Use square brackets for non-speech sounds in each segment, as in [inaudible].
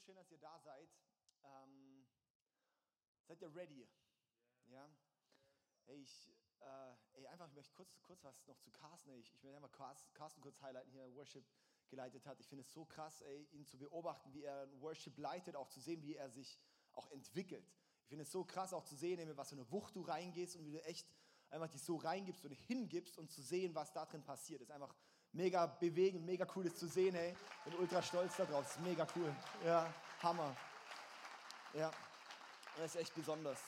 schön, dass ihr da seid. Ähm, seid ihr ready? Ja? Hey, ich, äh, ey, einfach, ich möchte kurz, kurz was noch zu Carsten. Ich, ich will einfach Carsten kurz highlighten, hier Worship geleitet hat. Ich finde es so krass, ey, ihn zu beobachten, wie er Worship leitet, auch zu sehen, wie er sich auch entwickelt. Ich finde es so krass, auch zu sehen, ey, was für eine Wucht du reingehst und wie du echt einfach dich so reingibst und hingibst und zu sehen, was da drin passiert. Das ist einfach mega bewegend, mega cool, das zu sehen, hey. Bin ultra stolz darauf, ist mega cool. Ja, Hammer. Ja, das ist echt besonders.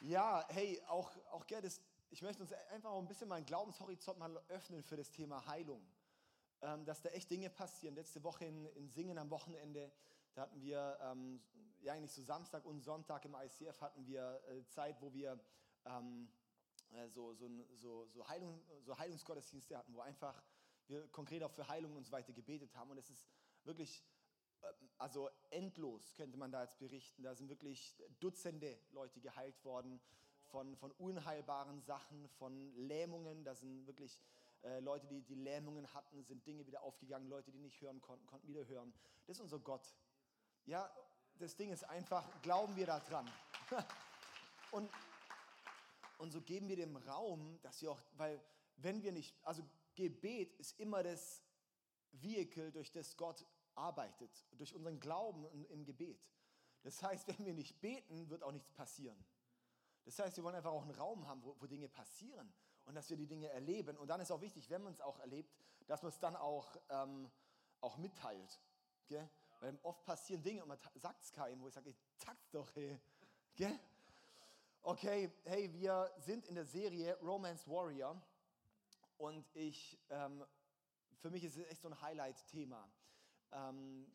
Ja, hey, auch, auch Gerd, ich möchte uns einfach auch ein bisschen meinen Glaubenshorizont mal öffnen für das Thema Heilung. Ähm, dass da echt Dinge passieren. Letzte Woche in, in Singen am Wochenende, da hatten wir, ähm, ja eigentlich so Samstag und Sonntag im ICF hatten wir äh, Zeit, wo wir ähm, äh, so, so, so, so, Heilung, so Heilungsgottesdienste hatten, wo einfach wir konkret auch für Heilung und so weiter gebetet haben. Und es ist wirklich, ähm, also endlos könnte man da jetzt berichten. Da sind wirklich Dutzende Leute geheilt worden von, von unheilbaren Sachen, von Lähmungen. Da sind wirklich äh, Leute, die, die Lähmungen hatten, sind Dinge wieder aufgegangen. Leute, die nicht hören konnten, konnten wieder hören. Das ist unser Gott. Ja, das Ding ist einfach, glauben wir daran. [laughs] und, und so geben wir dem Raum, dass wir auch, weil wenn wir nicht, also Gebet ist immer das Vehikel, durch das Gott arbeitet, durch unseren Glauben im Gebet. Das heißt, wenn wir nicht beten, wird auch nichts passieren. Das heißt, wir wollen einfach auch einen Raum haben, wo, wo Dinge passieren und dass wir die Dinge erleben. Und dann ist auch wichtig, wenn man es auch erlebt, dass man es dann auch, ähm, auch mitteilt. Gell? Weil oft passieren Dinge und man sagt es keinem, wo ich sage, sag's doch, hey. Gell? Okay, hey, wir sind in der Serie Romance Warrior. Und ich, ähm, für mich ist es echt so ein Highlight-Thema. Ähm,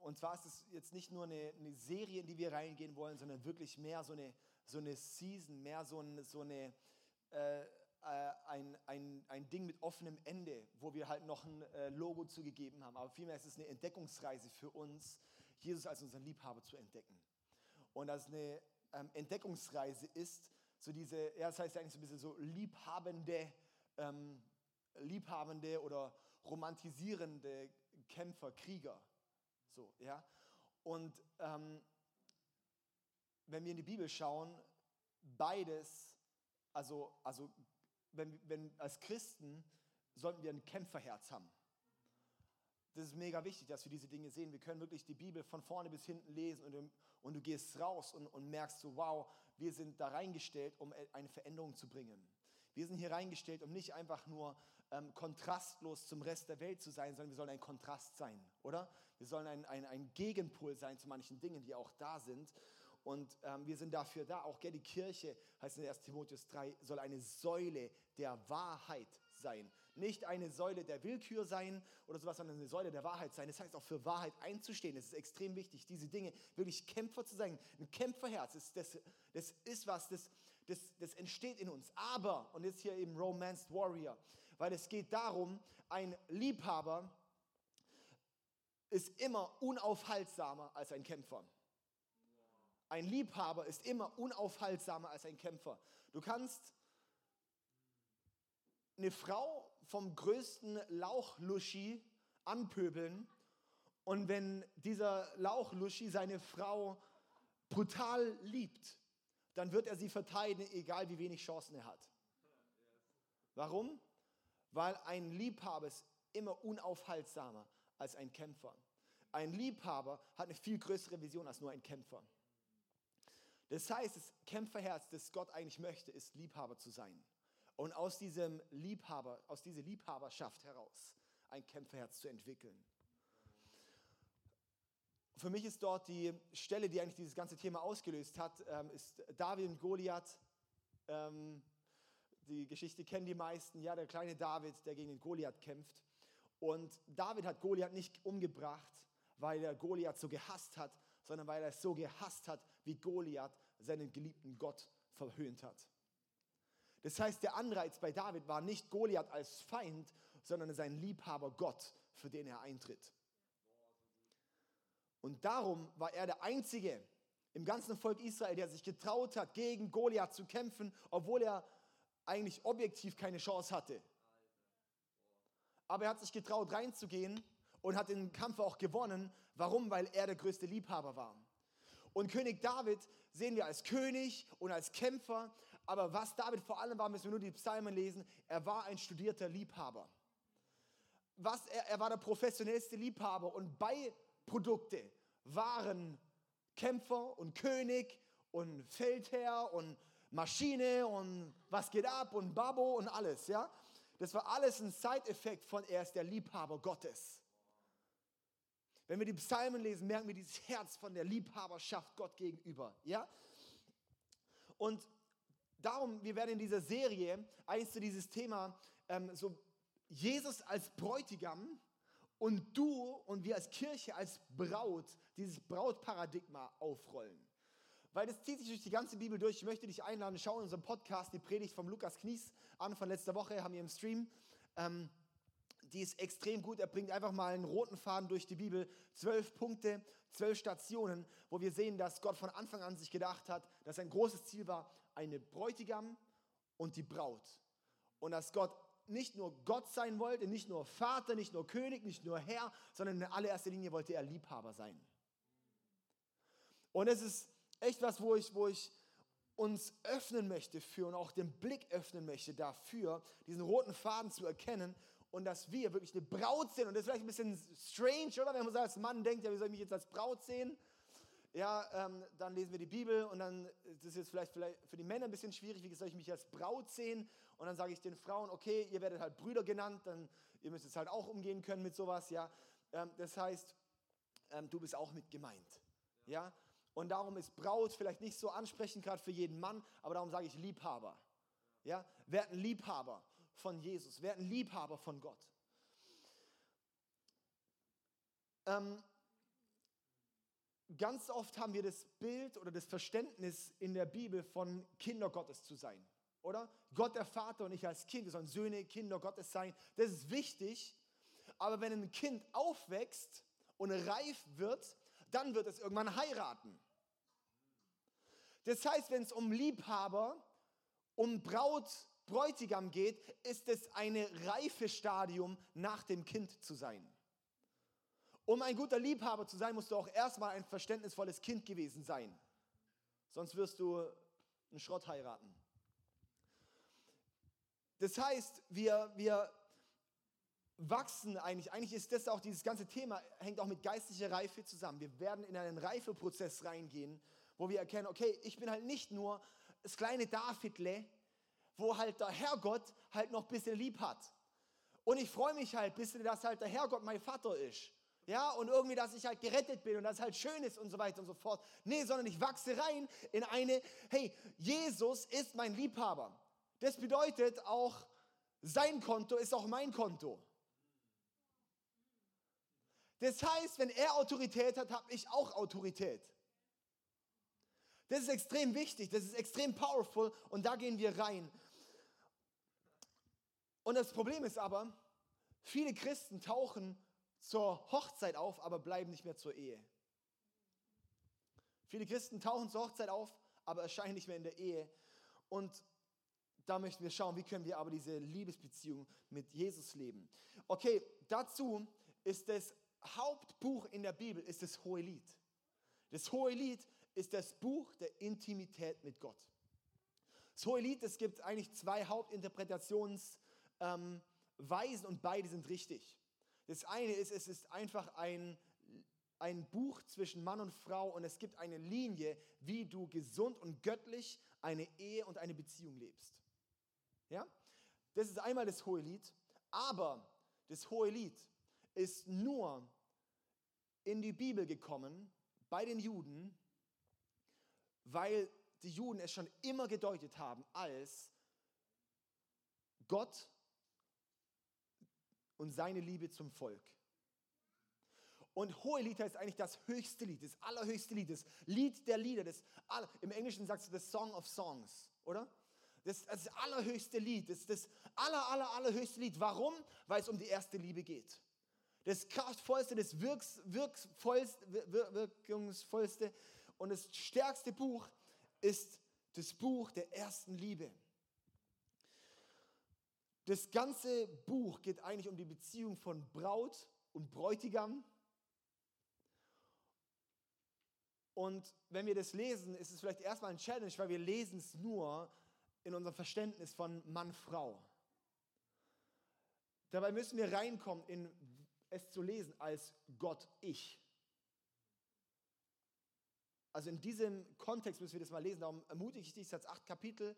und zwar ist es jetzt nicht nur eine, eine, Serie, in die wir reingehen wollen, sondern wirklich mehr so eine, so eine Season, mehr so, ein, so eine, äh, äh, ein, ein, ein Ding mit offenem Ende, wo wir halt noch ein äh, Logo zugegeben haben. Aber vielmehr ist es eine Entdeckungsreise für uns, Jesus als unseren Liebhaber zu entdecken. Und dass es eine ähm, Entdeckungsreise ist, so diese, ja, das heißt eigentlich so ein bisschen so liebhabende ähm, liebhabende oder romantisierende Kämpfer, Krieger. So, ja. Und ähm, wenn wir in die Bibel schauen, beides, also, also wenn, wenn als Christen sollten wir ein Kämpferherz haben. Das ist mega wichtig, dass wir diese Dinge sehen. Wir können wirklich die Bibel von vorne bis hinten lesen und, du, und du gehst raus und, und merkst so, wow, wir sind da reingestellt, um eine Veränderung zu bringen. Wir sind hier reingestellt, um nicht einfach nur ähm, kontrastlos zum Rest der Welt zu sein, sondern wir sollen ein Kontrast sein, oder? Wir sollen ein, ein, ein Gegenpol sein zu manchen Dingen, die auch da sind. Und ähm, wir sind dafür da. Auch die Kirche, heißt in 1 Timotheus 3, soll eine Säule der Wahrheit sein. Nicht eine Säule der Willkür sein oder sowas, sondern eine Säule der Wahrheit sein. Das heißt auch für Wahrheit einzustehen. Das ist extrem wichtig, diese Dinge wirklich Kämpfer zu sein. Ein Kämpferherz, das, das, das ist was, das, das, das entsteht in uns. Aber, und jetzt hier eben Romanced Warrior, weil es geht darum, ein Liebhaber ist immer unaufhaltsamer als ein Kämpfer. Ein Liebhaber ist immer unaufhaltsamer als ein Kämpfer. Du kannst eine Frau vom größten Lauchluschi anpöbeln und wenn dieser Lauchluschi seine Frau brutal liebt, dann wird er sie verteidigen, egal wie wenig Chancen er hat. Warum? Weil ein Liebhaber ist immer unaufhaltsamer als ein Kämpfer. Ein Liebhaber hat eine viel größere Vision als nur ein Kämpfer. Das heißt, das Kämpferherz, das Gott eigentlich möchte, ist Liebhaber zu sein. Und aus diesem Liebhaber, aus dieser Liebhaberschaft heraus ein Kämpferherz zu entwickeln für mich ist dort die Stelle, die eigentlich dieses ganze Thema ausgelöst hat, ähm, ist David und Goliath. Ähm, die Geschichte kennen die meisten. Ja, der kleine David, der gegen den Goliath kämpft. Und David hat Goliath nicht umgebracht, weil er Goliath so gehasst hat, sondern weil er es so gehasst hat, wie Goliath seinen geliebten Gott verhöhnt hat. Das heißt, der Anreiz bei David war nicht Goliath als Feind, sondern sein Liebhaber Gott, für den er eintritt. Und darum war er der Einzige im ganzen Volk Israel, der sich getraut hat, gegen Goliath zu kämpfen, obwohl er eigentlich objektiv keine Chance hatte. Aber er hat sich getraut, reinzugehen und hat den Kampf auch gewonnen. Warum? Weil er der größte Liebhaber war. Und König David sehen wir als König und als Kämpfer. Aber was David vor allem war, müssen wir nur die Psalmen lesen, er war ein studierter Liebhaber. Was er, er war der professionellste Liebhaber und Beiprodukte waren Kämpfer und König und Feldherr und Maschine und was geht ab und Babo und alles, ja. Das war alles ein Side-Effekt von er ist der Liebhaber Gottes. Wenn wir die Psalmen lesen, merken wir dieses Herz von der Liebhaberschaft Gott gegenüber, ja. Und darum, wir werden in dieser Serie eigentlich zu dieses Thema ähm, so Jesus als Bräutigam und du und wir als Kirche als Braut dieses Brautparadigma aufrollen. Weil das zieht sich durch die ganze Bibel durch. Ich möchte dich einladen, schau in unserem Podcast die Predigt von Lukas Knies an von letzter Woche, haben wir im Stream. Ähm, die ist extrem gut. Er bringt einfach mal einen roten Faden durch die Bibel. Zwölf Punkte, zwölf Stationen, wo wir sehen, dass Gott von Anfang an sich gedacht hat, dass sein großes Ziel war, eine Bräutigam und die Braut. Und dass Gott nicht nur Gott sein wollte, nicht nur Vater, nicht nur König, nicht nur Herr, sondern in allererster Linie wollte er Liebhaber sein. Und es ist echt was, wo ich, wo ich uns öffnen möchte für und auch den Blick öffnen möchte dafür, diesen roten Faden zu erkennen und dass wir wirklich eine Braut sind. Und das ist vielleicht ein bisschen strange, oder? Wenn man als Mann denkt, ja, wie soll ich mich jetzt als Braut sehen? Ja, ähm, dann lesen wir die Bibel und dann, das ist jetzt vielleicht, vielleicht für die Männer ein bisschen schwierig, wie soll ich mich als Braut sehen? Und dann sage ich den Frauen, okay, ihr werdet halt Brüder genannt, dann ihr müsst es halt auch umgehen können mit sowas, ja. Ähm, das heißt, ähm, du bist auch mit gemeint, ja. Und darum ist Braut vielleicht nicht so ansprechend gerade für jeden Mann, aber darum sage ich Liebhaber, ja. Werd Liebhaber von Jesus, werd Liebhaber von Gott. Ähm, ganz oft haben wir das Bild oder das Verständnis in der Bibel von Kinder Gottes zu sein, oder? Gott der Vater und ich als Kind, wir sollen Söhne, Kinder Gottes sein. Das ist wichtig, aber wenn ein Kind aufwächst und reif wird, dann wird es irgendwann heiraten. Das heißt, wenn es um Liebhaber, um Braut, Bräutigam geht, ist es ein Reifestadium, nach dem Kind zu sein. Um ein guter Liebhaber zu sein, musst du auch erstmal ein verständnisvolles Kind gewesen sein. Sonst wirst du einen Schrott heiraten. Das heißt, wir, wir wachsen eigentlich, eigentlich ist das auch dieses ganze Thema, hängt auch mit geistlicher Reife zusammen. Wir werden in einen Reifeprozess reingehen, wo wir erkennen, okay, ich bin halt nicht nur das kleine Davidle, wo halt der Herrgott halt noch ein bisschen lieb hat. Und ich freue mich halt ein bisschen, dass halt der Herrgott mein Vater ist. Ja, und irgendwie, dass ich halt gerettet bin und dass es halt schön ist und so weiter und so fort. Nee, sondern ich wachse rein in eine, hey, Jesus ist mein Liebhaber. Das bedeutet auch, sein Konto ist auch mein Konto. Das heißt, wenn er Autorität hat, habe ich auch Autorität. Das ist extrem wichtig, das ist extrem powerful und da gehen wir rein. Und das Problem ist aber, viele Christen tauchen zur Hochzeit auf, aber bleiben nicht mehr zur Ehe. Viele Christen tauchen zur Hochzeit auf, aber erscheinen nicht mehr in der Ehe. Und da möchten wir schauen, wie können wir aber diese Liebesbeziehung mit Jesus leben. Okay, dazu ist das Hauptbuch in der Bibel ist das Hohelied. Das Hohelied ist das Buch der Intimität mit Gott. Das Hohelied, es gibt eigentlich zwei Hauptinterpretationsweisen ähm, und beide sind richtig. Das eine ist, es ist einfach ein, ein Buch zwischen Mann und Frau und es gibt eine Linie, wie du gesund und göttlich eine Ehe und eine Beziehung lebst. Ja? Das ist einmal das hohe Lied, aber das hohe Lied ist nur in die Bibel gekommen bei den Juden, weil die Juden es schon immer gedeutet haben als Gott und seine Liebe zum Volk. Und Hohelied heißt eigentlich das höchste Lied, das allerhöchste Lied, das Lied der Lieder. Das aller, Im Englischen sagst du the Song of Songs, oder? Das, das allerhöchste Lied, das, das aller, aller, allerhöchste Lied. Warum? Weil es um die erste Liebe geht. Das kraftvollste, das wirks, wir, wirkungsvollste und das stärkste Buch ist das Buch der ersten Liebe. Das ganze Buch geht eigentlich um die Beziehung von Braut und Bräutigam. Und wenn wir das lesen, ist es vielleicht erstmal ein Challenge, weil wir lesen es nur in unserem Verständnis von Mann-Frau. Dabei müssen wir reinkommen, in es zu lesen als Gott-Ich. Also in diesem Kontext müssen wir das mal lesen. Darum ermutige ich dich, es hat acht Kapitel.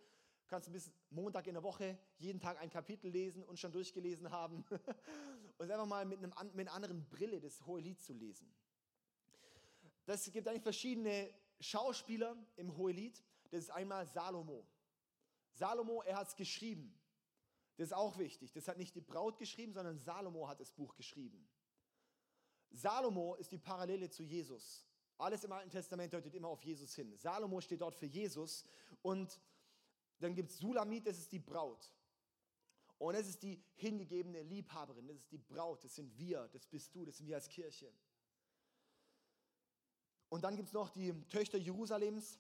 Kannst bis Montag in der Woche jeden Tag ein Kapitel lesen und schon durchgelesen haben. [laughs] und einfach mal mit, einem, mit einer anderen Brille das hohe Lied zu lesen. Das gibt eigentlich verschiedene Schauspieler im Hohelied. Das ist einmal Salomo. Salomo, er hat es geschrieben. Das ist auch wichtig. Das hat nicht die Braut geschrieben, sondern Salomo hat das Buch geschrieben. Salomo ist die Parallele zu Jesus. Alles im Alten Testament deutet immer auf Jesus hin. Salomo steht dort für Jesus und dann gibt es Sulamit, das ist die Braut. Und das ist die hingegebene Liebhaberin, das ist die Braut, das sind wir, das bist du, das sind wir als Kirche. Und dann gibt es noch die Töchter Jerusalems,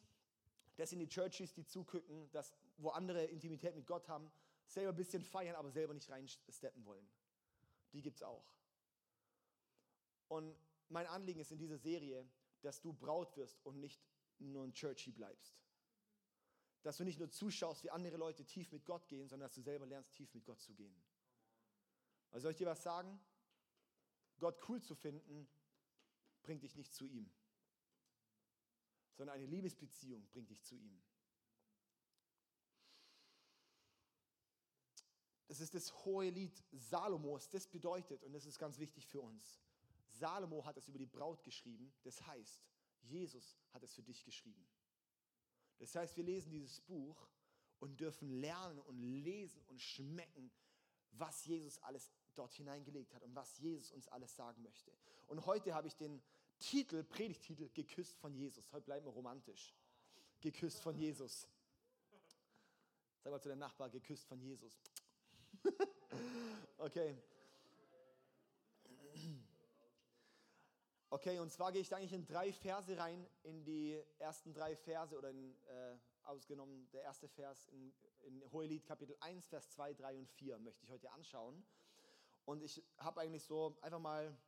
das sind die Churches, die zugucken, dass, wo andere Intimität mit Gott haben, selber ein bisschen feiern, aber selber nicht reinsteppen wollen. Die gibt es auch. Und mein Anliegen ist in dieser Serie, dass du Braut wirst und nicht nur ein Churchy bleibst. Dass du nicht nur zuschaust, wie andere Leute tief mit Gott gehen, sondern dass du selber lernst, tief mit Gott zu gehen. Also soll ich dir was sagen? Gott cool zu finden, bringt dich nicht zu ihm, sondern eine Liebesbeziehung bringt dich zu ihm. Das ist das hohe Lied Salomos. Das bedeutet, und das ist ganz wichtig für uns, Salomo hat es über die Braut geschrieben. Das heißt, Jesus hat es für dich geschrieben. Das heißt, wir lesen dieses Buch und dürfen lernen und lesen und schmecken, was Jesus alles dort hineingelegt hat und was Jesus uns alles sagen möchte. Und heute habe ich den Titel, Predigtitel, geküsst von Jesus. Heute bleiben wir romantisch. Geküsst von Jesus. Sag mal zu deinem Nachbar, geküsst von Jesus. [laughs] okay. Okay, und zwar gehe ich da eigentlich in drei Verse rein, in die ersten drei Verse oder in, äh, ausgenommen der erste Vers in, in Hohelied Kapitel 1, Vers 2, 3 und 4 möchte ich heute anschauen. Und ich habe eigentlich so einfach mal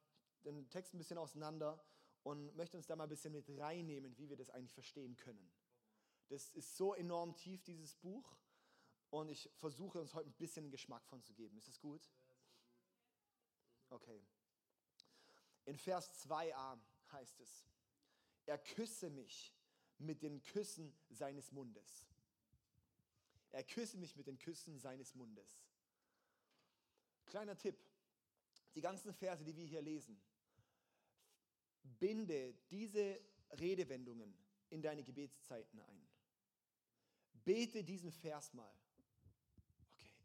den Text ein bisschen auseinander und möchte uns da mal ein bisschen mit reinnehmen, wie wir das eigentlich verstehen können. Das ist so enorm tief, dieses Buch. Und ich versuche uns heute ein bisschen Geschmack von zu geben. Ist das gut? Okay. In Vers 2a heißt es, er küsse mich mit den Küssen seines Mundes. Er küsse mich mit den Küssen seines Mundes. Kleiner Tipp, die ganzen Verse, die wir hier lesen, binde diese Redewendungen in deine Gebetszeiten ein. Bete diesen Vers mal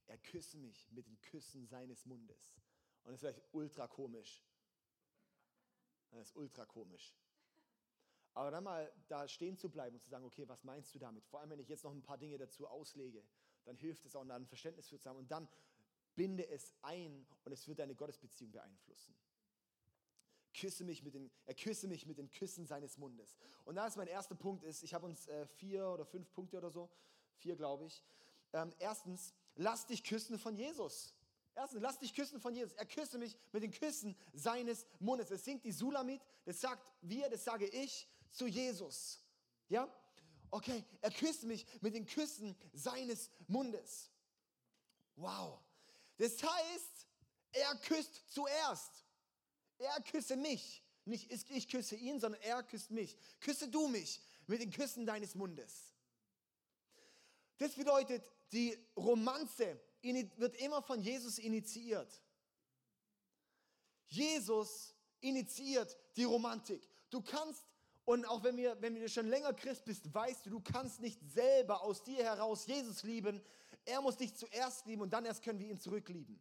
er küsse mich mit den Küssen seines Mundes. Und das ist vielleicht ultra komisch. Das ist ultra komisch. Aber dann mal da stehen zu bleiben und zu sagen, okay, was meinst du damit? Vor allem, wenn ich jetzt noch ein paar Dinge dazu auslege, dann hilft es auch, ein Verständnis für zu haben. Und dann binde es ein und es wird deine Gottesbeziehung beeinflussen. Küsse mich mit den, er küsse mich mit den Küssen seines Mundes. Und da ist mein erster Punkt ist, ich habe uns äh, vier oder fünf Punkte oder so, vier glaube ich. Ähm, erstens, lass dich küssen von Jesus. Erstens, lass dich küssen von Jesus. Er küsse mich mit den Küssen seines Mundes. Es singt die Sulamit, das sagt wir, das sage ich zu Jesus. Ja? Okay, er küsst mich mit den Küssen seines Mundes. Wow. Das heißt, er küsst zuerst. Er küsse mich. Nicht ich küsse ihn, sondern er küsst mich. Küsse du mich mit den Küssen deines Mundes. Das bedeutet, die Romanze wird immer von Jesus initiiert. Jesus initiiert die Romantik. Du kannst, und auch wenn, wir, wenn du schon länger Christ bist, weißt du, du kannst nicht selber aus dir heraus Jesus lieben. Er muss dich zuerst lieben und dann erst können wir ihn zurücklieben.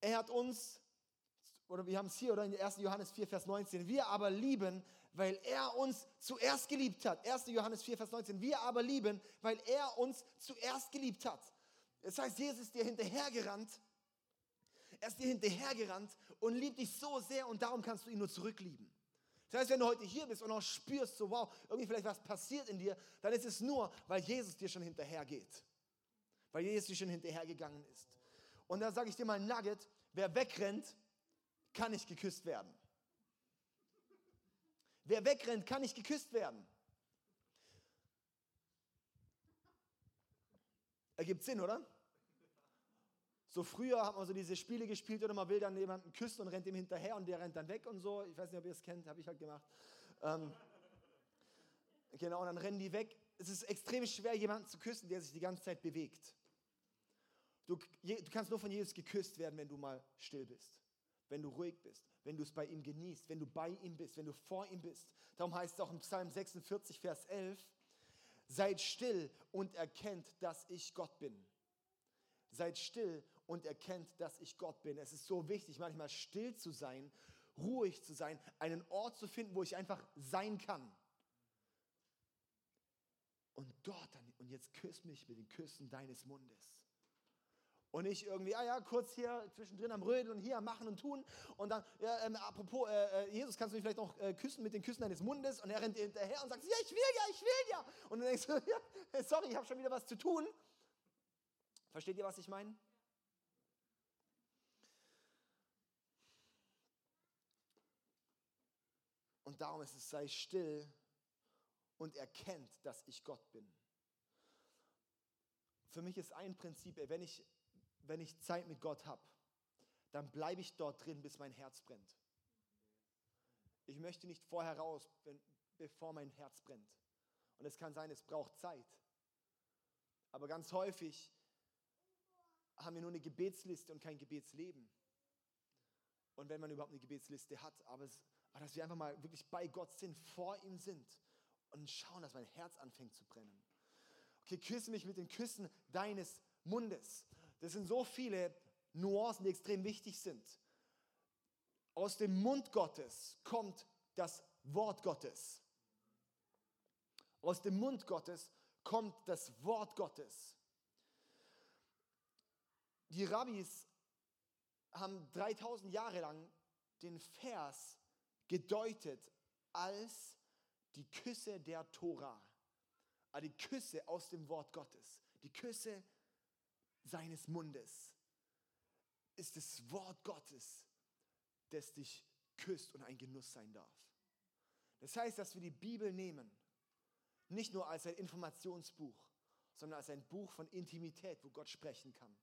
Er hat uns, oder wir haben es hier, oder in 1. Johannes 4, Vers 19, wir aber lieben, weil er uns zuerst geliebt hat. 1. Johannes 4, Vers 19. Wir aber lieben, weil er uns zuerst geliebt hat. Das heißt, Jesus ist dir hinterhergerannt. Er ist dir hinterhergerannt und liebt dich so sehr und darum kannst du ihn nur zurücklieben. Das heißt, wenn du heute hier bist und auch spürst, so wow, irgendwie vielleicht was passiert in dir, dann ist es nur, weil Jesus dir schon hinterhergeht. Weil Jesus dir schon hinterhergegangen ist. Und da sage ich dir mal ein Nugget, wer wegrennt, kann nicht geküsst werden. Wer wegrennt, kann nicht geküsst werden. Ergibt Sinn, oder? So früher hat man so diese Spiele gespielt oder man will dann jemanden küssen und rennt ihm hinterher und der rennt dann weg und so. Ich weiß nicht, ob ihr es kennt, habe ich halt gemacht. Ähm, genau, und dann rennen die weg. Es ist extrem schwer, jemanden zu küssen, der sich die ganze Zeit bewegt. Du, du kannst nur von Jesus geküsst werden, wenn du mal still bist, wenn du ruhig bist, wenn du es bei ihm genießt, wenn du bei ihm bist, wenn du vor ihm bist. Darum heißt es auch im Psalm 46, Vers 11, seid still und erkennt, dass ich Gott bin. Seid still und erkennt, dass ich Gott bin. Es ist so wichtig, manchmal still zu sein, ruhig zu sein, einen Ort zu finden, wo ich einfach sein kann. Und dort dann, und jetzt küss mich mit den Küssen deines Mundes. Und nicht irgendwie, ah ja, kurz hier zwischendrin am Rödeln und hier am Machen und Tun. Und dann, ja, ähm, apropos, äh, äh, Jesus, kannst du mich vielleicht noch äh, küssen mit den Küssen deines Mundes? Und er rennt dir hinterher und sagt, ja, ich will ja, ich will ja. Und dann denkst du, [laughs] ja, sorry, ich habe schon wieder was zu tun. Versteht ihr, was ich meine? Und darum ist es, sei still und erkennt, dass ich Gott bin. Für mich ist ein Prinzip, wenn ich, wenn ich Zeit mit Gott habe, dann bleibe ich dort drin, bis mein Herz brennt. Ich möchte nicht vorher raus, wenn, bevor mein Herz brennt. Und es kann sein, es braucht Zeit. Aber ganz häufig haben wir nur eine Gebetsliste und kein Gebetsleben. Und wenn man überhaupt eine Gebetsliste hat, aber es, aber dass wir einfach mal wirklich bei Gott sind, vor ihm sind und schauen, dass mein Herz anfängt zu brennen. Okay, küsse mich mit den Küssen deines Mundes. Das sind so viele Nuancen, die extrem wichtig sind. Aus dem Mund Gottes kommt das Wort Gottes. Aus dem Mund Gottes kommt das Wort Gottes. Die Rabbis haben 3000 Jahre lang den Vers gedeutet als die Küsse der Tora, also die Küsse aus dem Wort Gottes, die Küsse seines Mundes ist das Wort Gottes, das dich küsst und ein Genuss sein darf. Das heißt, dass wir die Bibel nehmen, nicht nur als ein Informationsbuch, sondern als ein Buch von Intimität, wo Gott sprechen kann,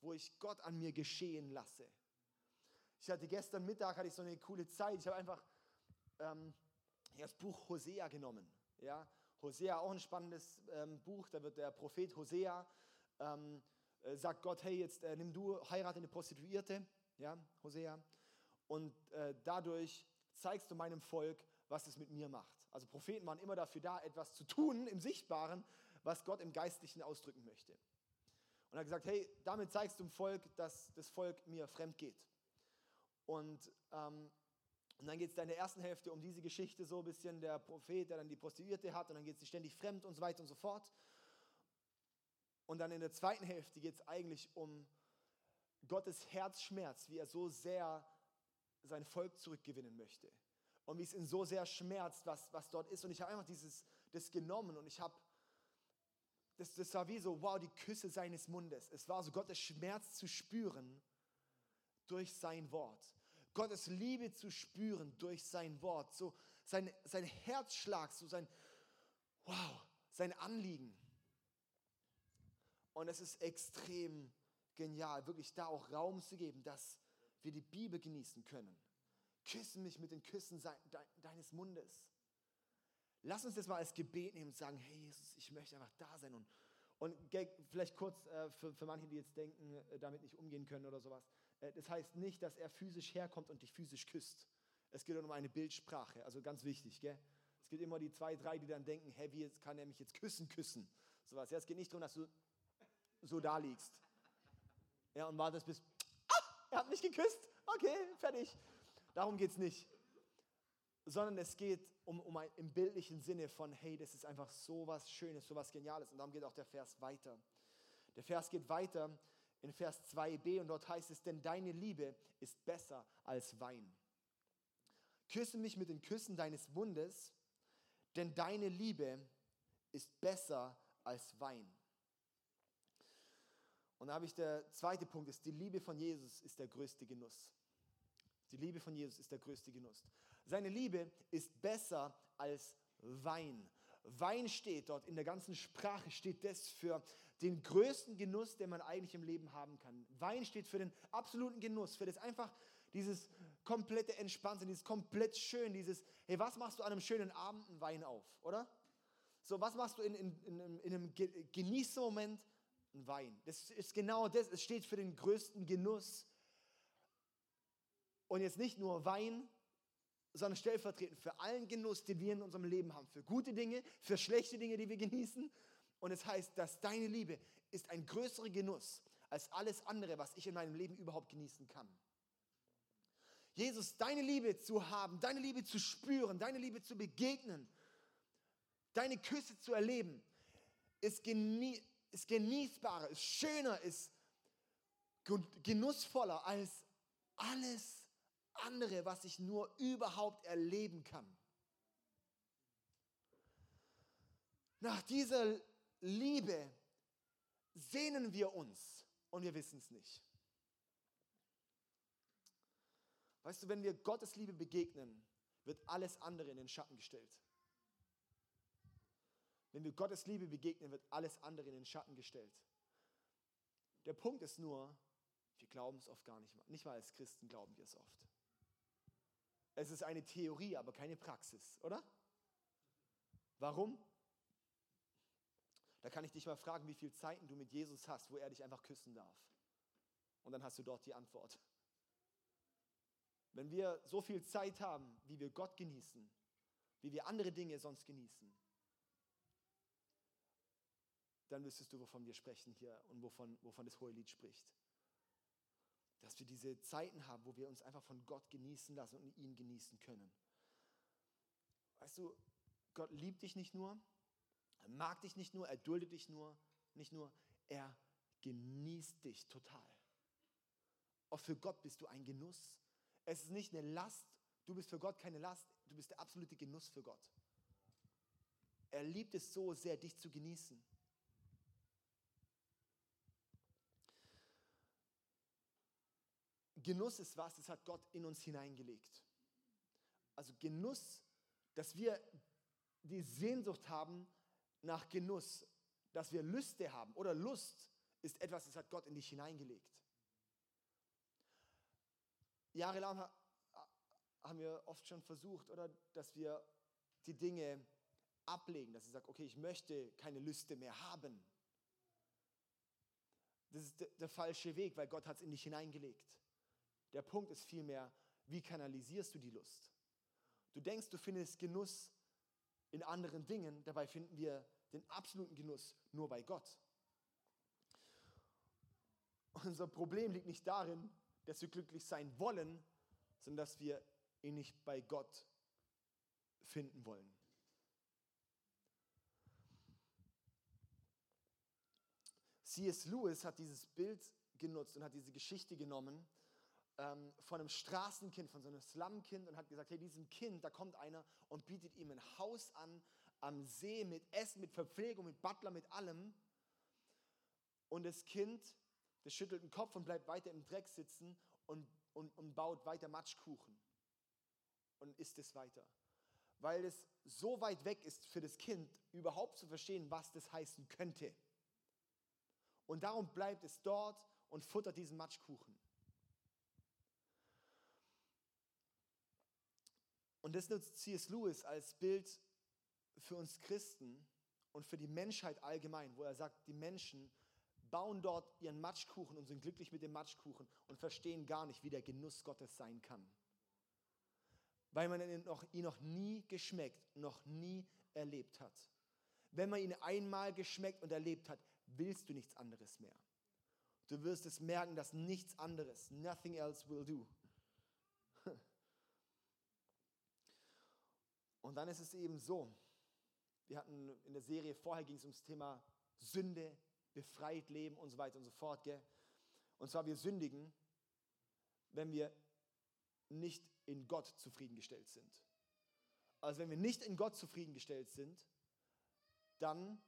wo ich Gott an mir geschehen lasse ich hatte gestern Mittag hatte ich so eine coole Zeit. Ich habe einfach ähm, das Buch Hosea genommen. Ja? Hosea, auch ein spannendes ähm, Buch. Da wird der Prophet Hosea, ähm, äh, sagt Gott, hey, jetzt äh, nimm du, heirate eine Prostituierte, ja, Hosea. Und äh, dadurch zeigst du meinem Volk, was es mit mir macht. Also Propheten waren immer dafür da, etwas zu tun im Sichtbaren, was Gott im Geistlichen ausdrücken möchte. Und er hat gesagt, hey, damit zeigst du dem Volk, dass das Volk mir fremd geht. Und, ähm, und dann geht es in der ersten Hälfte um diese Geschichte so ein bisschen, der Prophet, der dann die Prostituierte hat und dann geht sie ständig fremd und so weiter und so fort. Und dann in der zweiten Hälfte geht es eigentlich um Gottes Herzschmerz, wie er so sehr sein Volk zurückgewinnen möchte. Und wie es ihn so sehr schmerzt, was, was dort ist. Und ich habe einfach dieses, das genommen und ich habe, das, das war wie so, wow, die Küsse seines Mundes. Es war so Gottes Schmerz zu spüren durch sein Wort. Gottes Liebe zu spüren durch sein Wort. So sein, sein Herzschlag, so sein, wow, sein Anliegen. Und es ist extrem genial, wirklich da auch Raum zu geben, dass wir die Bibel genießen können. Küssen mich mit den Küssen deines Mundes. Lass uns das mal als Gebet nehmen und sagen, hey Jesus, ich möchte einfach da sein. Und, und vielleicht kurz äh, für, für manche, die jetzt denken, äh, damit nicht umgehen können oder sowas. Äh, das heißt nicht, dass er physisch herkommt und dich physisch küsst. Es geht um eine Bildsprache, also ganz wichtig. Gell? Es gibt immer die zwei, drei, die dann denken, hey, wie kann er mich jetzt küssen, küssen? Sowas. Ja, es geht nicht darum, dass du so da liegst. Ja, und wartest bis, ah, er hat mich geküsst. Okay, fertig. Darum geht es nicht. Sondern es geht um, um ein, im bildlichen Sinne von, hey, das ist einfach so was Schönes, so was Geniales. Und darum geht auch der Vers weiter. Der Vers geht weiter in Vers 2b und dort heißt es, denn deine Liebe ist besser als Wein. Küsse mich mit den Küssen deines Mundes, denn deine Liebe ist besser als Wein. Und da habe ich der zweite Punkt, ist die Liebe von Jesus ist der größte Genuss. Die Liebe von Jesus ist der größte Genuss. Seine Liebe ist besser als Wein. Wein steht dort, in der ganzen Sprache steht das für den größten Genuss, den man eigentlich im Leben haben kann. Wein steht für den absoluten Genuss, für das einfach dieses komplette Entspanntsein, dieses komplett schön, dieses, hey, was machst du an einem schönen Abend? Ein Wein auf, oder? So, was machst du in, in, in, in einem Genießmoment? Ein Wein. Das ist genau das, es steht für den größten Genuss. Und jetzt nicht nur Wein, sondern stellvertretend für allen Genuss, den wir in unserem Leben haben. Für gute Dinge, für schlechte Dinge, die wir genießen. Und es heißt, dass deine Liebe ist ein größerer Genuss als alles andere, was ich in meinem Leben überhaupt genießen kann. Jesus, deine Liebe zu haben, deine Liebe zu spüren, deine Liebe zu begegnen, deine Küsse zu erleben, ist, ist genießbarer, ist schöner, ist genussvoller als alles andere, was ich nur überhaupt erleben kann. Nach dieser Liebe sehnen wir uns und wir wissen es nicht. Weißt du, wenn wir Gottes Liebe begegnen, wird alles andere in den Schatten gestellt. Wenn wir Gottes Liebe begegnen, wird alles andere in den Schatten gestellt. Der Punkt ist nur, wir glauben es oft gar nicht mal. Nicht mal als Christen glauben wir es oft. Es ist eine Theorie, aber keine Praxis, oder? Warum? Da kann ich dich mal fragen, wie viele Zeiten du mit Jesus hast, wo er dich einfach küssen darf. Und dann hast du dort die Antwort. Wenn wir so viel Zeit haben, wie wir Gott genießen, wie wir andere Dinge sonst genießen, dann wüsstest du, wovon wir sprechen hier und wovon, wovon das hohe Lied spricht dass wir diese Zeiten haben, wo wir uns einfach von Gott genießen lassen und ihn genießen können. Weißt du, Gott liebt dich nicht nur, er mag dich nicht nur, er duldet dich nur, nicht nur, er genießt dich total. Auch für Gott bist du ein Genuss. Es ist nicht eine Last, du bist für Gott keine Last, du bist der absolute Genuss für Gott. Er liebt es so sehr, dich zu genießen. Genuss ist was, das hat Gott in uns hineingelegt. Also Genuss, dass wir die Sehnsucht haben nach Genuss, dass wir Lüste haben oder Lust ist etwas, das hat Gott in dich hineingelegt. Jahrelang haben wir oft schon versucht, oder, dass wir die Dinge ablegen, dass ich sage, okay, ich möchte keine Lüste mehr haben. Das ist der, der falsche Weg, weil Gott hat es in dich hineingelegt. Der Punkt ist vielmehr, wie kanalisierst du die Lust? Du denkst, du findest Genuss in anderen Dingen, dabei finden wir den absoluten Genuss nur bei Gott. Unser Problem liegt nicht darin, dass wir glücklich sein wollen, sondern dass wir ihn nicht bei Gott finden wollen. C.S. Lewis hat dieses Bild genutzt und hat diese Geschichte genommen ähm, von einem Straßenkind, von so einem Slumkind und hat gesagt, hey, diesem Kind, da kommt einer und bietet ihm ein Haus an am See mit Essen, mit Verpflegung, mit Butler, mit allem. Und das Kind, das schüttelt den Kopf und bleibt weiter im Dreck sitzen und, und, und baut weiter Matschkuchen und isst es weiter. Weil es so weit weg ist für das Kind, überhaupt zu verstehen, was das heißen könnte. Und darum bleibt es dort und futtert diesen Matschkuchen. Und das nutzt C.S. Lewis als Bild für uns Christen und für die Menschheit allgemein, wo er sagt, die Menschen bauen dort ihren Matschkuchen und sind glücklich mit dem Matschkuchen und verstehen gar nicht, wie der Genuss Gottes sein kann. Weil man ihn noch, ihn noch nie geschmeckt, noch nie erlebt hat. Wenn man ihn einmal geschmeckt und erlebt hat, willst du nichts anderes mehr. Du wirst es merken, dass nichts anderes, nothing else will do. Und dann ist es eben so, wir hatten in der Serie vorher ging es ums Thema Sünde, befreit leben und so weiter und so fort. Gell? Und zwar wir sündigen, wenn wir nicht in Gott zufriedengestellt sind. Also wenn wir nicht in Gott zufriedengestellt sind, dann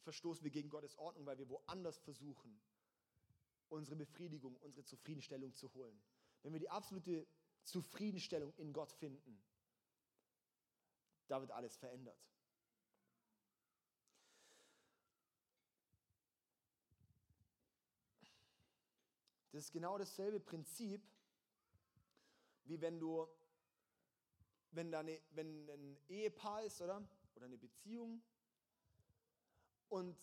verstoßen wir gegen Gottes Ordnung, weil wir woanders versuchen, unsere Befriedigung, unsere Zufriedenstellung zu holen. Wenn wir die absolute Zufriedenstellung in Gott finden, da wird alles verändert. Das ist genau dasselbe Prinzip, wie wenn du, wenn, da eine, wenn ein Ehepaar ist, oder? Oder eine Beziehung und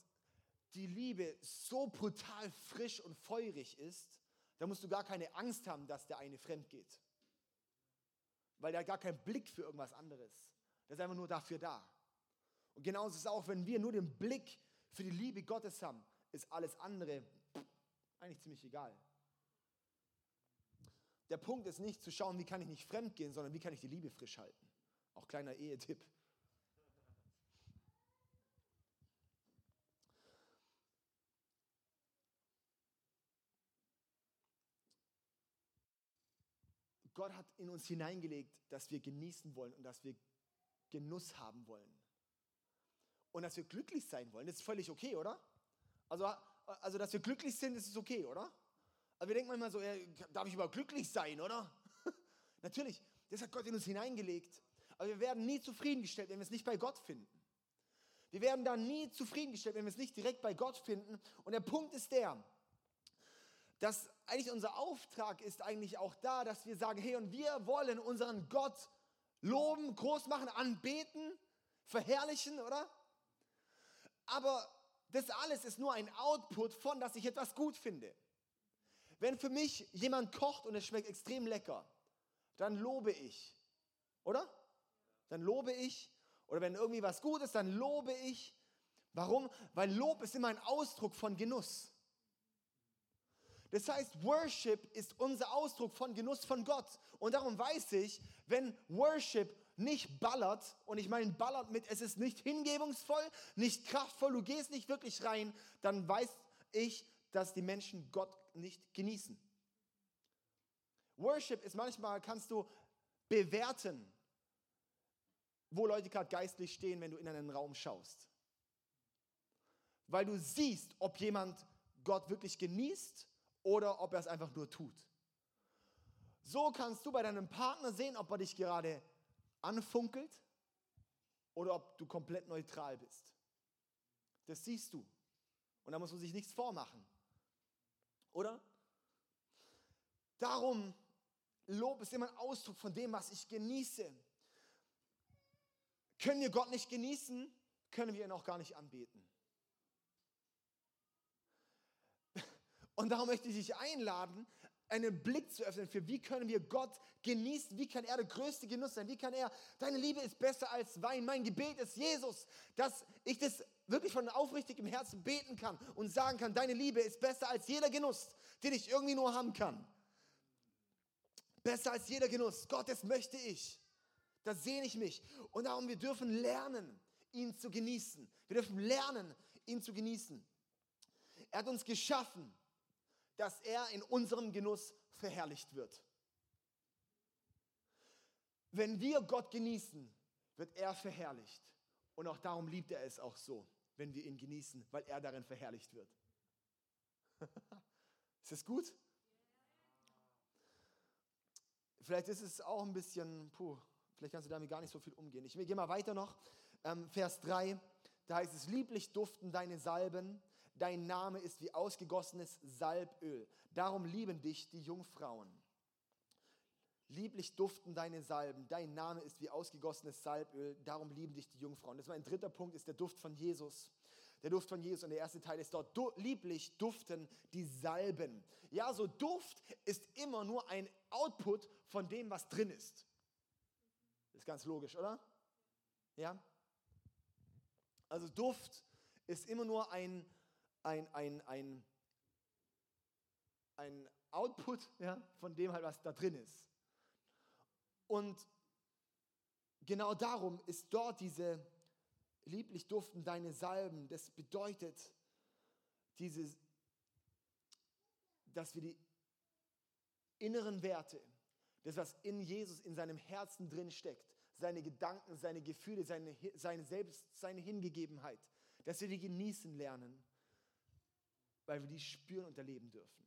die Liebe so brutal frisch und feurig ist, da musst du gar keine Angst haben, dass der eine fremd geht. Weil der hat gar keinen Blick für irgendwas anderes. Der ist einfach nur dafür da. Und genauso ist es auch, wenn wir nur den Blick für die Liebe Gottes haben, ist alles andere eigentlich ziemlich egal. Der Punkt ist nicht zu schauen, wie kann ich nicht fremd gehen, sondern wie kann ich die Liebe frisch halten. Auch kleiner Ehetipp. Gott hat in uns hineingelegt, dass wir genießen wollen und dass wir Genuss haben wollen. Und dass wir glücklich sein wollen. Das ist völlig okay, oder? Also, also dass wir glücklich sind, das ist okay, oder? Aber wir denken manchmal so, ey, darf ich überhaupt glücklich sein, oder? [laughs] Natürlich, das hat Gott in uns hineingelegt. Aber wir werden nie zufriedengestellt, wenn wir es nicht bei Gott finden. Wir werden da nie zufriedengestellt, wenn wir es nicht direkt bei Gott finden. Und der Punkt ist der, dass eigentlich unser Auftrag ist eigentlich auch da, dass wir sagen, hey, und wir wollen unseren Gott loben, groß machen, anbeten, verherrlichen, oder? Aber das alles ist nur ein Output von, dass ich etwas gut finde. Wenn für mich jemand kocht und es schmeckt extrem lecker, dann lobe ich, oder? Dann lobe ich. Oder wenn irgendwie was gut ist, dann lobe ich. Warum? Weil Lob ist immer ein Ausdruck von Genuss. Das heißt, Worship ist unser Ausdruck von Genuss von Gott. Und darum weiß ich, wenn Worship nicht ballert, und ich meine ballert mit, es ist nicht hingebungsvoll, nicht kraftvoll, du gehst nicht wirklich rein, dann weiß ich, dass die Menschen Gott nicht genießen. Worship ist manchmal, kannst du bewerten, wo Leute gerade geistlich stehen, wenn du in einen Raum schaust. Weil du siehst, ob jemand Gott wirklich genießt oder ob er es einfach nur tut. So kannst du bei deinem Partner sehen, ob er dich gerade anfunkelt oder ob du komplett neutral bist. Das siehst du. Und da muss man sich nichts vormachen. Oder? Darum, Lob ist immer ein Ausdruck von dem, was ich genieße. Können wir Gott nicht genießen, können wir ihn auch gar nicht anbeten. Und darum möchte ich dich einladen, einen Blick zu öffnen für, wie können wir Gott genießen, wie kann er der größte Genuss sein, wie kann er, deine Liebe ist besser als Wein. Mein Gebet ist Jesus, dass ich das wirklich von aufrichtigem Herzen beten kann und sagen kann, deine Liebe ist besser als jeder Genuss, den ich irgendwie nur haben kann. Besser als jeder Genuss. Gott, das möchte ich. Da sehne ich mich. Und darum, wir dürfen lernen, ihn zu genießen. Wir dürfen lernen, ihn zu genießen. Er hat uns geschaffen dass er in unserem Genuss verherrlicht wird. Wenn wir Gott genießen, wird er verherrlicht. Und auch darum liebt er es auch so, wenn wir ihn genießen, weil er darin verherrlicht wird. [laughs] ist das gut? Vielleicht ist es auch ein bisschen, puh, vielleicht kannst du damit gar nicht so viel umgehen. Ich gehe mal weiter noch. Ähm, Vers 3, da heißt es, lieblich duften deine Salben, Dein Name ist wie ausgegossenes Salböl. Darum lieben dich die Jungfrauen. Lieblich duften deine Salben. Dein Name ist wie ausgegossenes Salböl. Darum lieben dich die Jungfrauen. Das ist mein dritter Punkt, ist der Duft von Jesus. Der Duft von Jesus und der erste Teil ist dort, du, lieblich duften die Salben. Ja, so Duft ist immer nur ein Output von dem, was drin ist. Ist ganz logisch, oder? Ja? Also Duft ist immer nur ein ein, ein, ein, ein Output ja, von dem halt, was da drin ist. Und genau darum ist dort diese lieblich duften deine Salben. Das bedeutet, diese, dass wir die inneren Werte, das, was in Jesus, in seinem Herzen drin steckt, seine Gedanken, seine Gefühle, seine, seine Selbst, seine Hingegebenheit, dass wir die genießen lernen, weil wir die spüren und erleben dürfen.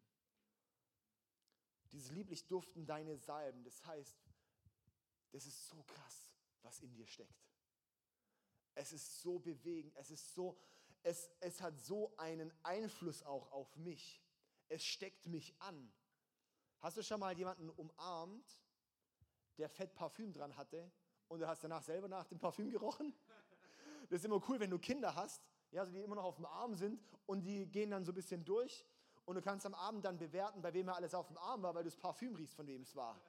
Dieses lieblich duften deine Salben, das heißt, das ist so krass, was in dir steckt. Es ist so bewegend, es ist so, es, es hat so einen Einfluss auch auf mich. Es steckt mich an. Hast du schon mal jemanden umarmt, der fett Parfüm dran hatte und du hast danach selber nach dem Parfüm gerochen? Das ist immer cool, wenn du Kinder hast, ja, also die immer noch auf dem Arm sind und die gehen dann so ein bisschen durch und du kannst am Abend dann bewerten, bei wem er alles auf dem Arm war, weil du das Parfüm riechst, von wem es war.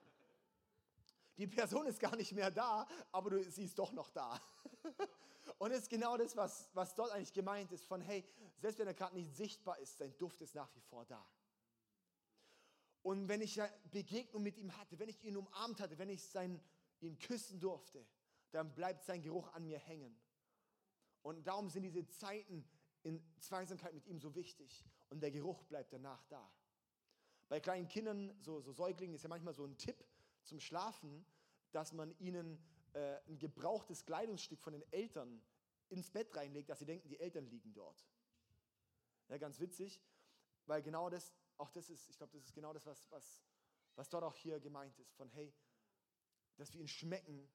Die Person ist gar nicht mehr da, aber du siehst doch noch da. [laughs] Und es ist genau das, was, was dort eigentlich gemeint ist, von hey, selbst wenn er gerade nicht sichtbar ist, sein Duft ist nach wie vor da. Und wenn ich eine Begegnung mit ihm hatte, wenn ich ihn umarmt hatte, wenn ich sein, ihn küssen durfte, dann bleibt sein Geruch an mir hängen. Und darum sind diese Zeiten in Zweisamkeit mit ihm so wichtig. Und der Geruch bleibt danach da. Bei kleinen Kindern, so, so Säuglingen, ist ja manchmal so ein Tipp zum Schlafen, dass man ihnen äh, ein gebrauchtes Kleidungsstück von den Eltern ins Bett reinlegt, dass sie denken, die Eltern liegen dort. Ja, ganz witzig, weil genau das, auch das ist, ich glaube, das ist genau das, was, was, was dort auch hier gemeint ist, von hey, dass wir ihn schmecken,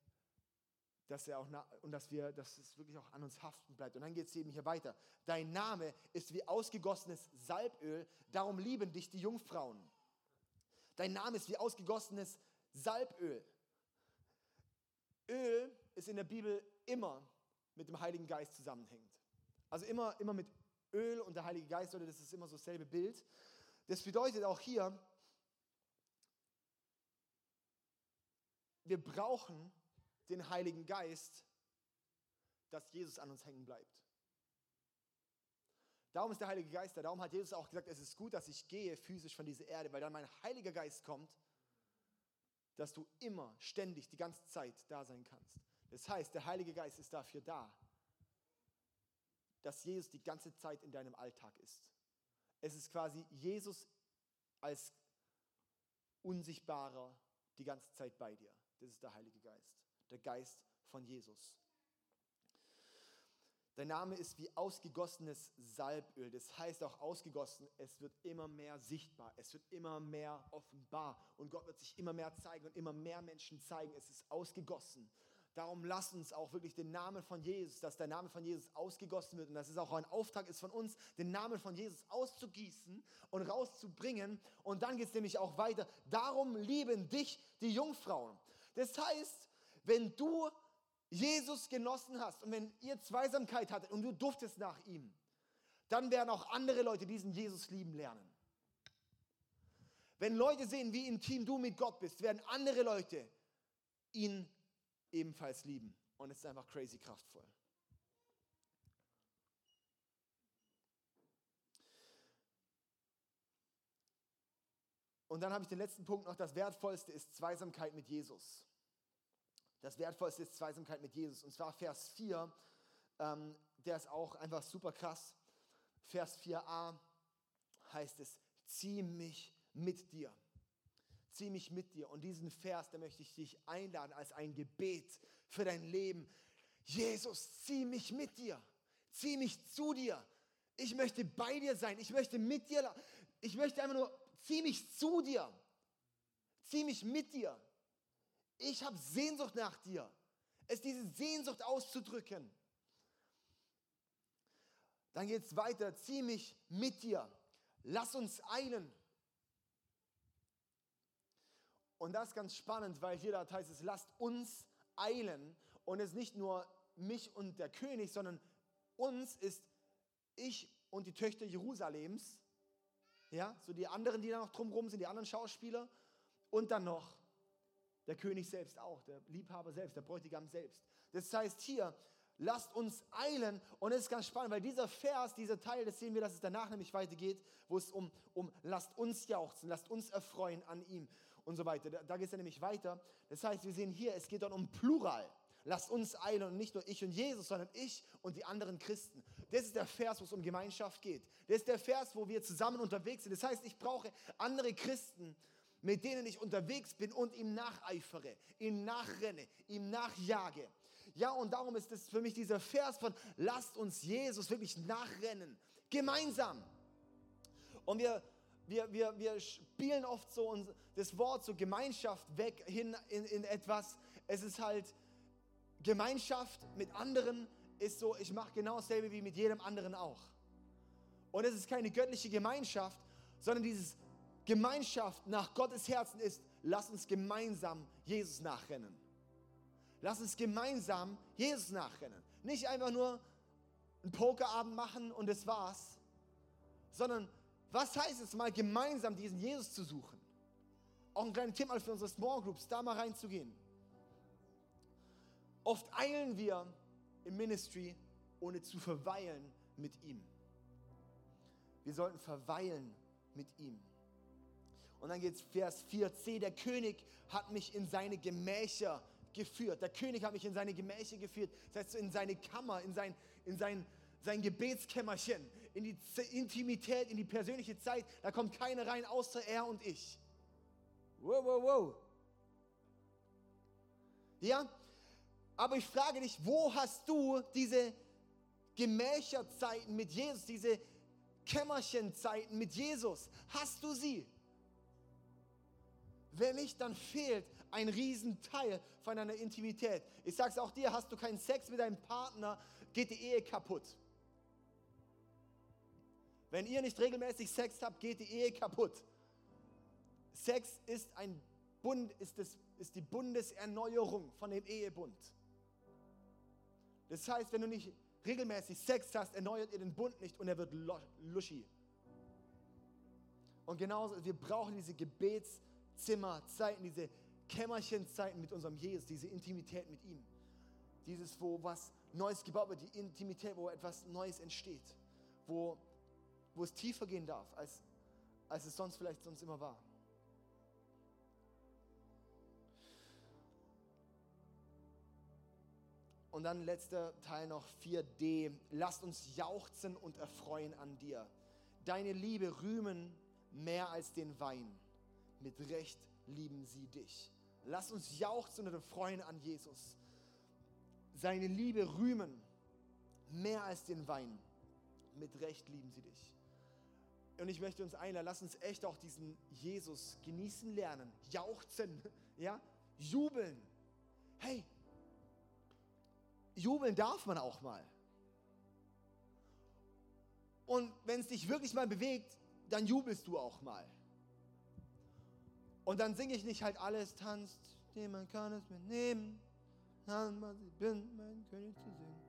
dass er auch und dass wir, dass es wirklich auch an uns haften bleibt. Und dann geht es eben hier weiter. Dein Name ist wie ausgegossenes Salböl, darum lieben dich die Jungfrauen. Dein Name ist wie ausgegossenes Salböl. Öl ist in der Bibel immer mit dem Heiligen Geist zusammenhängt. Also immer, immer mit Öl und der Heilige Geist, oder das ist immer so dasselbe Bild. Das bedeutet auch hier, wir brauchen den Heiligen Geist, dass Jesus an uns hängen bleibt. Darum ist der Heilige Geist da. Darum hat Jesus auch gesagt, es ist gut, dass ich gehe physisch von dieser Erde, weil dann mein Heiliger Geist kommt, dass du immer, ständig, die ganze Zeit da sein kannst. Das heißt, der Heilige Geist ist dafür da, dass Jesus die ganze Zeit in deinem Alltag ist. Es ist quasi Jesus als unsichtbarer die ganze Zeit bei dir. Das ist der Heilige Geist, der Geist von Jesus. Dein Name ist wie ausgegossenes Salböl. Das heißt auch ausgegossen, es wird immer mehr sichtbar, es wird immer mehr offenbar und Gott wird sich immer mehr zeigen und immer mehr Menschen zeigen. Es ist ausgegossen. Darum lass uns auch wirklich den Namen von Jesus, dass der Name von Jesus ausgegossen wird und dass es auch ein Auftrag ist von uns, den Namen von Jesus auszugießen und rauszubringen. Und dann geht es nämlich auch weiter. Darum lieben dich die Jungfrauen. Das heißt, wenn du Jesus genossen hast und wenn ihr Zweisamkeit hattet und du duftest nach ihm, dann werden auch andere Leute diesen Jesus lieben lernen. Wenn Leute sehen, wie intim du mit Gott bist, werden andere Leute ihn ebenfalls lieben. Und es ist einfach crazy kraftvoll. Und dann habe ich den letzten Punkt noch. Das Wertvollste ist Zweisamkeit mit Jesus. Das Wertvollste ist Zweisamkeit mit Jesus. Und zwar Vers 4, ähm, der ist auch einfach super krass. Vers 4a heißt es, zieh mich mit dir. Zieh mich mit dir. Und diesen Vers, da möchte ich dich einladen als ein Gebet für dein Leben. Jesus, zieh mich mit dir. Zieh mich zu dir. Ich möchte bei dir sein. Ich möchte mit dir. Ich möchte einfach nur, zieh mich zu dir. Zieh mich mit dir ich habe Sehnsucht nach dir. Es diese Sehnsucht auszudrücken. Dann geht es weiter, zieh mich mit dir. Lass uns eilen. Und das ist ganz spannend, weil hier da heißt es, lasst uns eilen. Und es ist nicht nur mich und der König, sondern uns ist ich und die Töchter Jerusalems. Ja, so die anderen, die da noch drumherum sind, die anderen Schauspieler. Und dann noch der König selbst auch, der Liebhaber selbst, der Bräutigam selbst. Das heißt hier, lasst uns eilen. Und es ist ganz spannend, weil dieser Vers, dieser Teil, das sehen wir, dass es danach nämlich weitergeht, wo es um, um lasst uns jauchzen, lasst uns erfreuen an ihm und so weiter. Da, da geht es ja nämlich weiter. Das heißt, wir sehen hier, es geht dort um Plural. Lasst uns eilen und nicht nur ich und Jesus, sondern ich und die anderen Christen. Das ist der Vers, wo es um Gemeinschaft geht. Das ist der Vers, wo wir zusammen unterwegs sind. Das heißt, ich brauche andere Christen, mit denen ich unterwegs bin und ihm nacheifere, ihm nachrenne, ihm nachjage. Ja, und darum ist es für mich dieser Vers von, lasst uns Jesus wirklich nachrennen, gemeinsam. Und wir, wir, wir, wir spielen oft so das Wort so Gemeinschaft weg hin in, in etwas. Es ist halt Gemeinschaft mit anderen ist so, ich mache genau dasselbe wie mit jedem anderen auch. Und es ist keine göttliche Gemeinschaft, sondern dieses Gemeinschaft nach Gottes Herzen ist, lass uns gemeinsam Jesus nachrennen. Lass uns gemeinsam Jesus nachrennen. Nicht einfach nur einen Pokerabend machen und das war's, sondern was heißt es mal gemeinsam diesen Jesus zu suchen? Auch ein kleiner Tipp mal für unsere Small Groups, da mal reinzugehen. Oft eilen wir im Ministry, ohne zu verweilen mit ihm. Wir sollten verweilen mit ihm. Und dann geht es Vers 4c, der König hat mich in seine Gemächer geführt. Der König hat mich in seine Gemächer geführt. Das heißt, in seine Kammer, in sein, in sein, sein Gebetskämmerchen, in die Intimität, in die persönliche Zeit. Da kommt keiner rein, außer er und ich. Wow, wow, wow. Ja, aber ich frage dich, wo hast du diese Gemächerzeiten mit Jesus, diese Kämmerchenzeiten mit Jesus? Hast du sie? Wenn nicht, dann fehlt ein Riesenteil von deiner Intimität. Ich sage es auch dir, hast du keinen Sex mit deinem Partner, geht die Ehe kaputt. Wenn ihr nicht regelmäßig Sex habt, geht die Ehe kaputt. Sex ist, ein Bund, ist, das, ist die Bundeserneuerung von dem Ehebund. Das heißt, wenn du nicht regelmäßig Sex hast, erneuert ihr den Bund nicht und er wird luschi. Und genauso, wir brauchen diese Gebetszimmerzeiten, diese Kämmerchenzeiten mit unserem Jesus, diese Intimität mit ihm. Dieses, wo was Neues gebaut wird, die Intimität, wo etwas Neues entsteht, wo, wo es tiefer gehen darf, als, als es sonst vielleicht sonst immer war. Und dann letzter Teil noch 4d. Lasst uns jauchzen und erfreuen an dir. Deine Liebe rühmen mehr als den Wein. Mit Recht lieben sie dich. Lasst uns jauchzen und erfreuen an Jesus. Seine Liebe rühmen mehr als den Wein. Mit Recht lieben sie dich. Und ich möchte uns einladen, lass uns echt auch diesen Jesus genießen lernen. Jauchzen, [laughs] ja, jubeln. Hey, jubeln darf man auch mal. Und wenn es dich wirklich mal bewegt, dann jubelst du auch mal. Und dann singe ich nicht halt alles tanzt, niemand kann es mir nehmen. Ich bin mein König zu singen.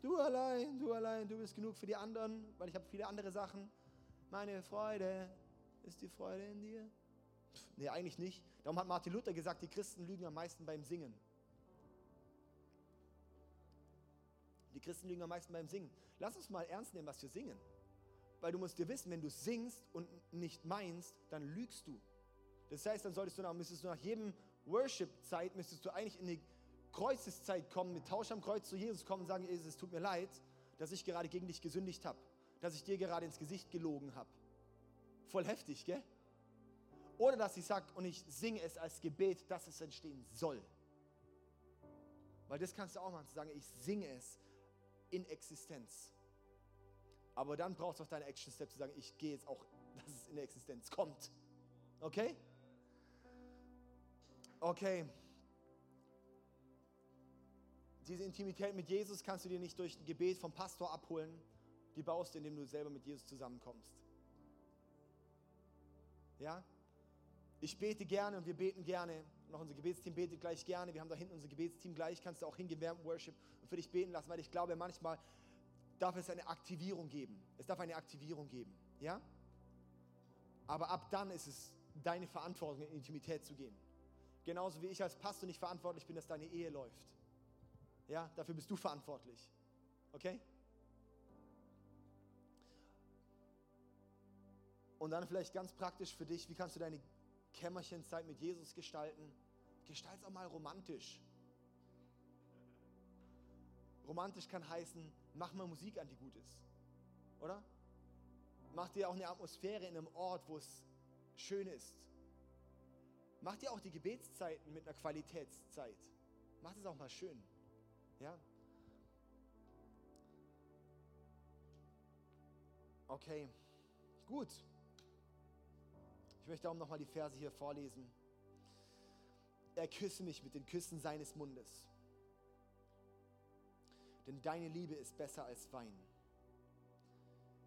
Du allein, du allein, du bist genug für die anderen, weil ich habe viele andere Sachen. Meine Freude ist die Freude in dir. Pff, nee, eigentlich nicht. Darum hat Martin Luther gesagt, die Christen lügen am meisten beim Singen. Die Christen lügen am meisten beim Singen. Lass uns mal ernst nehmen, was wir singen. Weil du musst dir wissen, wenn du singst und nicht meinst, dann lügst du. Das heißt, dann solltest du nach, müsstest du nach jedem Worship-Zeit, müsstest du eigentlich in die Kreuzeszeit kommen, mit Tausch am Kreuz zu Jesus kommen und sagen, Jesus, es tut mir leid, dass ich gerade gegen dich gesündigt habe, dass ich dir gerade ins Gesicht gelogen habe. Voll heftig, gell? Oder dass ich sage und ich singe es als Gebet, dass es entstehen soll. Weil das kannst du auch machen, zu sagen, ich singe es in Existenz. Aber dann brauchst du auch deine Action Step zu sagen, ich gehe jetzt auch, [laughs] dass es in Existenz kommt. Okay? Okay. Diese Intimität mit Jesus kannst du dir nicht durch ein Gebet vom Pastor abholen. Die baust du, indem du selber mit Jesus zusammenkommst. Ja? Ich bete gerne und wir beten gerne. Und auch unser Gebetsteam betet gleich gerne. Wir haben da hinten unser Gebetsteam gleich. Kannst du auch hingehen während Worship und für dich beten lassen, weil ich glaube, manchmal darf es eine Aktivierung geben. Es darf eine Aktivierung geben. Ja? Aber ab dann ist es deine Verantwortung, in Intimität zu gehen. Genauso wie ich als Pastor nicht verantwortlich bin, dass deine Ehe läuft. Ja, dafür bist du verantwortlich. Okay? Und dann vielleicht ganz praktisch für dich, wie kannst du deine Kämmerchenzeit mit Jesus gestalten? Gestalt es auch mal romantisch. Romantisch kann heißen, mach mal Musik an, die gut ist. Oder? Mach dir auch eine Atmosphäre in einem Ort, wo es schön ist. Mach dir auch die Gebetszeiten mit einer Qualitätszeit. Mach das auch mal schön. Ja? Okay, gut. Ich möchte auch nochmal die Verse hier vorlesen. Er küsse mich mit den Küssen seines Mundes. Denn deine Liebe ist besser als Wein.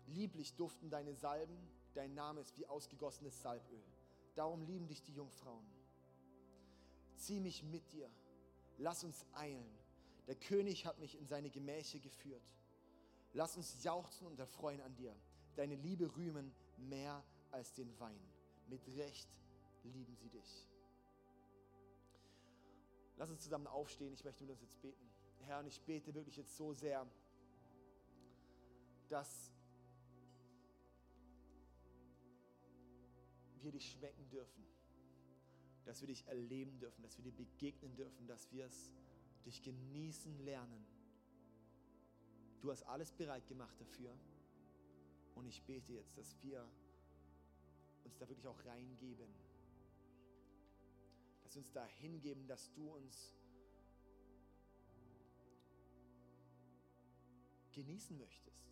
Lieblich duften deine Salben, dein Name ist wie ausgegossenes Salböl. Darum lieben dich die Jungfrauen. Zieh mich mit dir, lass uns eilen. Der König hat mich in seine Gemächer geführt. Lass uns jauchzen und erfreuen an dir. Deine Liebe rühmen mehr als den Wein. Mit Recht lieben sie dich. Lass uns zusammen aufstehen. Ich möchte mit uns jetzt beten. Herr, und ich bete wirklich jetzt so sehr, dass wir dich schmecken dürfen, dass wir dich erleben dürfen, dass wir dir begegnen dürfen, dass wir es dich genießen lernen. Du hast alles bereit gemacht dafür. Und ich bete jetzt, dass wir uns da wirklich auch reingeben. Dass wir uns da hingeben, dass du uns genießen möchtest.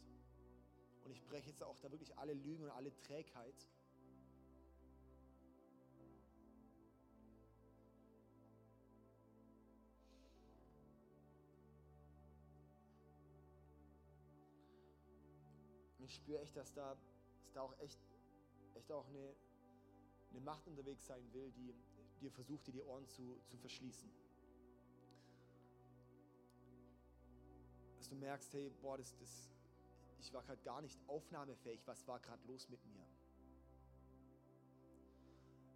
Und ich breche jetzt auch da wirklich alle Lügen und alle Trägheit. Ich spüre echt, dass da, dass da auch echt, echt auch eine, eine Macht unterwegs sein will, die dir versucht, dir die Ohren zu, zu verschließen. Dass du merkst, hey, boah, das, das, ich war gerade gar nicht aufnahmefähig, was war gerade los mit mir?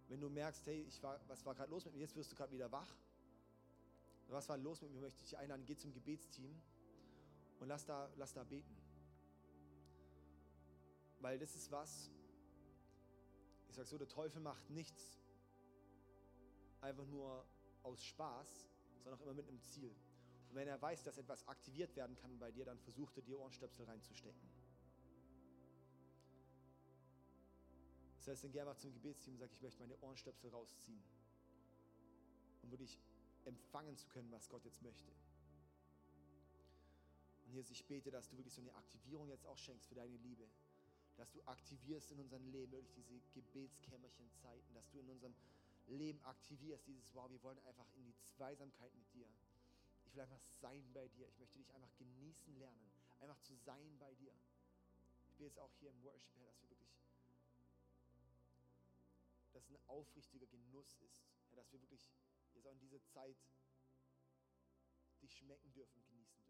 Wenn du merkst, hey, ich war, was war gerade los mit mir, jetzt wirst du gerade wieder wach. Was war los mit mir, möchte ich einladen, geh zum Gebetsteam und lass da, lass da beten. Weil das ist was, ich sage so, der Teufel macht nichts einfach nur aus Spaß, sondern auch immer mit einem Ziel. Und wenn er weiß, dass etwas aktiviert werden kann bei dir, dann versucht er dir Ohrenstöpsel reinzustecken. Das heißt, dann geh einfach zum Gebetsteam und sag, ich möchte meine Ohrenstöpsel rausziehen, um wirklich empfangen zu können, was Gott jetzt möchte. Und Jesus, ich bete, dass du wirklich so eine Aktivierung jetzt auch schenkst für deine Liebe dass du aktivierst in unserem Leben wirklich diese Gebetskämmerchenzeiten, dass du in unserem Leben aktivierst dieses, wow, wir wollen einfach in die Zweisamkeit mit dir. Ich will einfach sein bei dir. Ich möchte dich einfach genießen lernen, einfach zu sein bei dir. Ich bin jetzt auch hier im Worship, Herr, dass wir wirklich, dass ein aufrichtiger Genuss ist, Herr, dass wir wirklich jetzt auch in dieser Zeit dich schmecken dürfen, genießen dürfen.